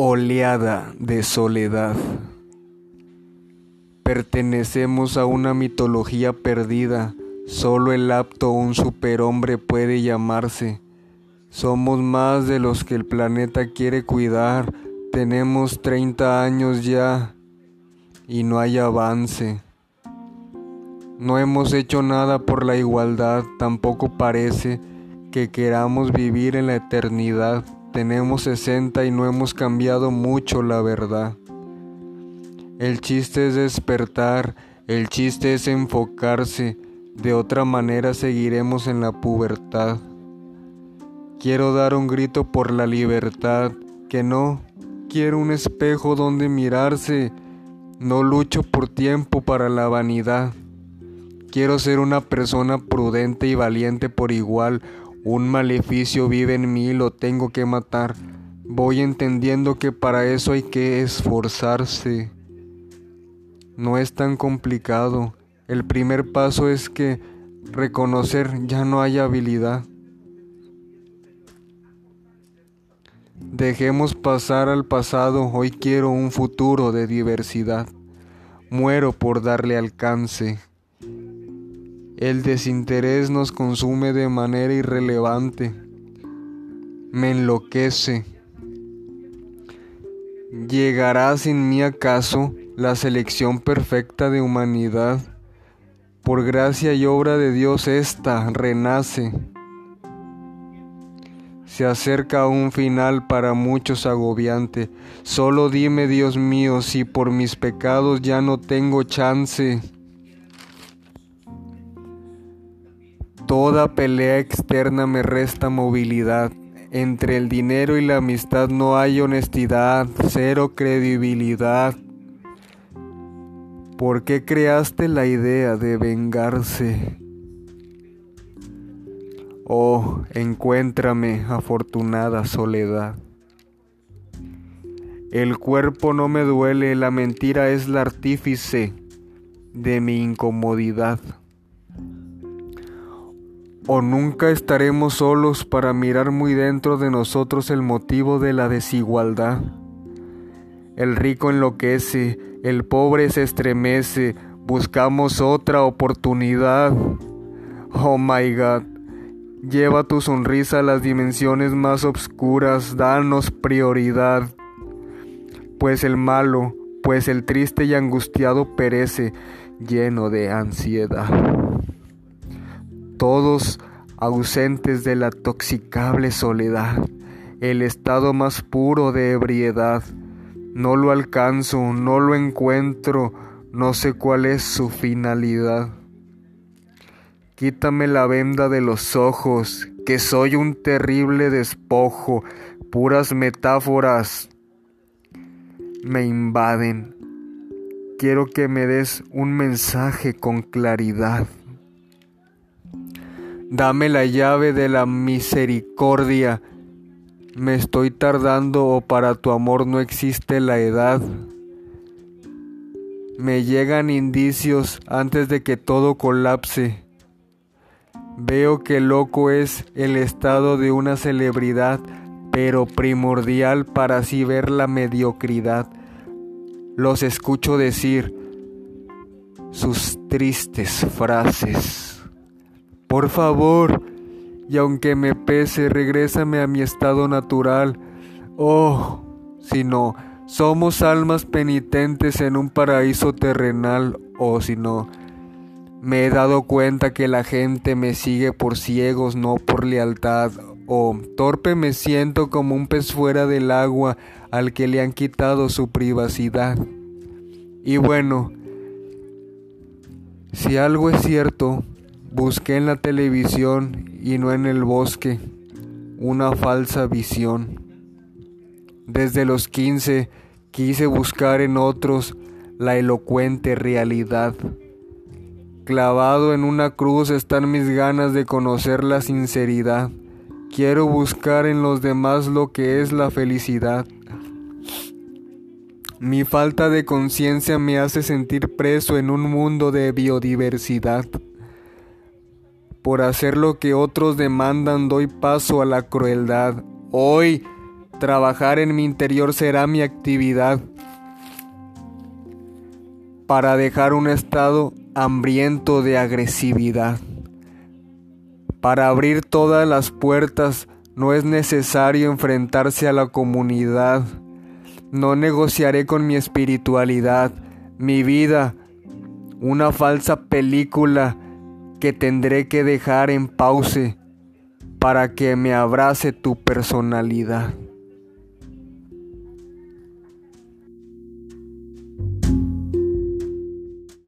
oleada de soledad. Pertenecemos a una mitología perdida, solo el apto un superhombre puede llamarse. Somos más de los que el planeta quiere cuidar, tenemos 30 años ya y no hay avance. No hemos hecho nada por la igualdad, tampoco parece que queramos vivir en la eternidad. Tenemos 60 y no hemos cambiado mucho, la verdad. El chiste es despertar, el chiste es enfocarse, de otra manera seguiremos en la pubertad. Quiero dar un grito por la libertad, que no, quiero un espejo donde mirarse, no lucho por tiempo para la vanidad. Quiero ser una persona prudente y valiente por igual, un maleficio vive en mí, lo tengo que matar. Voy entendiendo que para eso hay que esforzarse. No es tan complicado. El primer paso es que reconocer ya no hay habilidad. Dejemos pasar al pasado, hoy quiero un futuro de diversidad. Muero por darle alcance. El desinterés nos consume de manera irrelevante. Me enloquece. ¿Llegará sin mí acaso la selección perfecta de humanidad? Por gracia y obra de Dios esta renace. Se acerca un final para muchos agobiante. Solo dime, Dios mío, si por mis pecados ya no tengo chance. Toda pelea externa me resta movilidad. Entre el dinero y la amistad no hay honestidad, cero credibilidad. ¿Por qué creaste la idea de vengarse? Oh, encuéntrame, afortunada soledad. El cuerpo no me duele, la mentira es la artífice de mi incomodidad o nunca estaremos solos para mirar muy dentro de nosotros el motivo de la desigualdad. El rico enloquece, el pobre se estremece, buscamos otra oportunidad. Oh my God, lleva tu sonrisa a las dimensiones más obscuras, danos prioridad. Pues el malo, pues el triste y angustiado perece, lleno de ansiedad todos ausentes de la toxicable soledad, el estado más puro de ebriedad. No lo alcanzo, no lo encuentro, no sé cuál es su finalidad. Quítame la venda de los ojos, que soy un terrible despojo, puras metáforas me invaden. Quiero que me des un mensaje con claridad. Dame la llave de la misericordia. Me estoy tardando o para tu amor no existe la edad. Me llegan indicios antes de que todo colapse. Veo que loco es el estado de una celebridad, pero primordial para así ver la mediocridad. Los escucho decir sus tristes frases. Por favor, y aunque me pese, regrésame a mi estado natural. Oh, si no, somos almas penitentes en un paraíso terrenal, oh, si no, me he dado cuenta que la gente me sigue por ciegos, no por lealtad, oh, torpe me siento como un pez fuera del agua al que le han quitado su privacidad. Y bueno, si algo es cierto, Busqué en la televisión y no en el bosque una falsa visión. Desde los 15 quise buscar en otros la elocuente realidad. Clavado en una cruz están mis ganas de conocer la sinceridad. Quiero buscar en los demás lo que es la felicidad. Mi falta de conciencia me hace sentir preso en un mundo de biodiversidad. Por hacer lo que otros demandan doy paso a la crueldad. Hoy Trabajar en mi interior será mi actividad para dejar un estado hambriento de agresividad. Para abrir todas las puertas no es necesario enfrentarse a la comunidad. No negociaré con mi espiritualidad, mi vida, una falsa película que tendré que dejar en pause para que me abrace tu personalidad.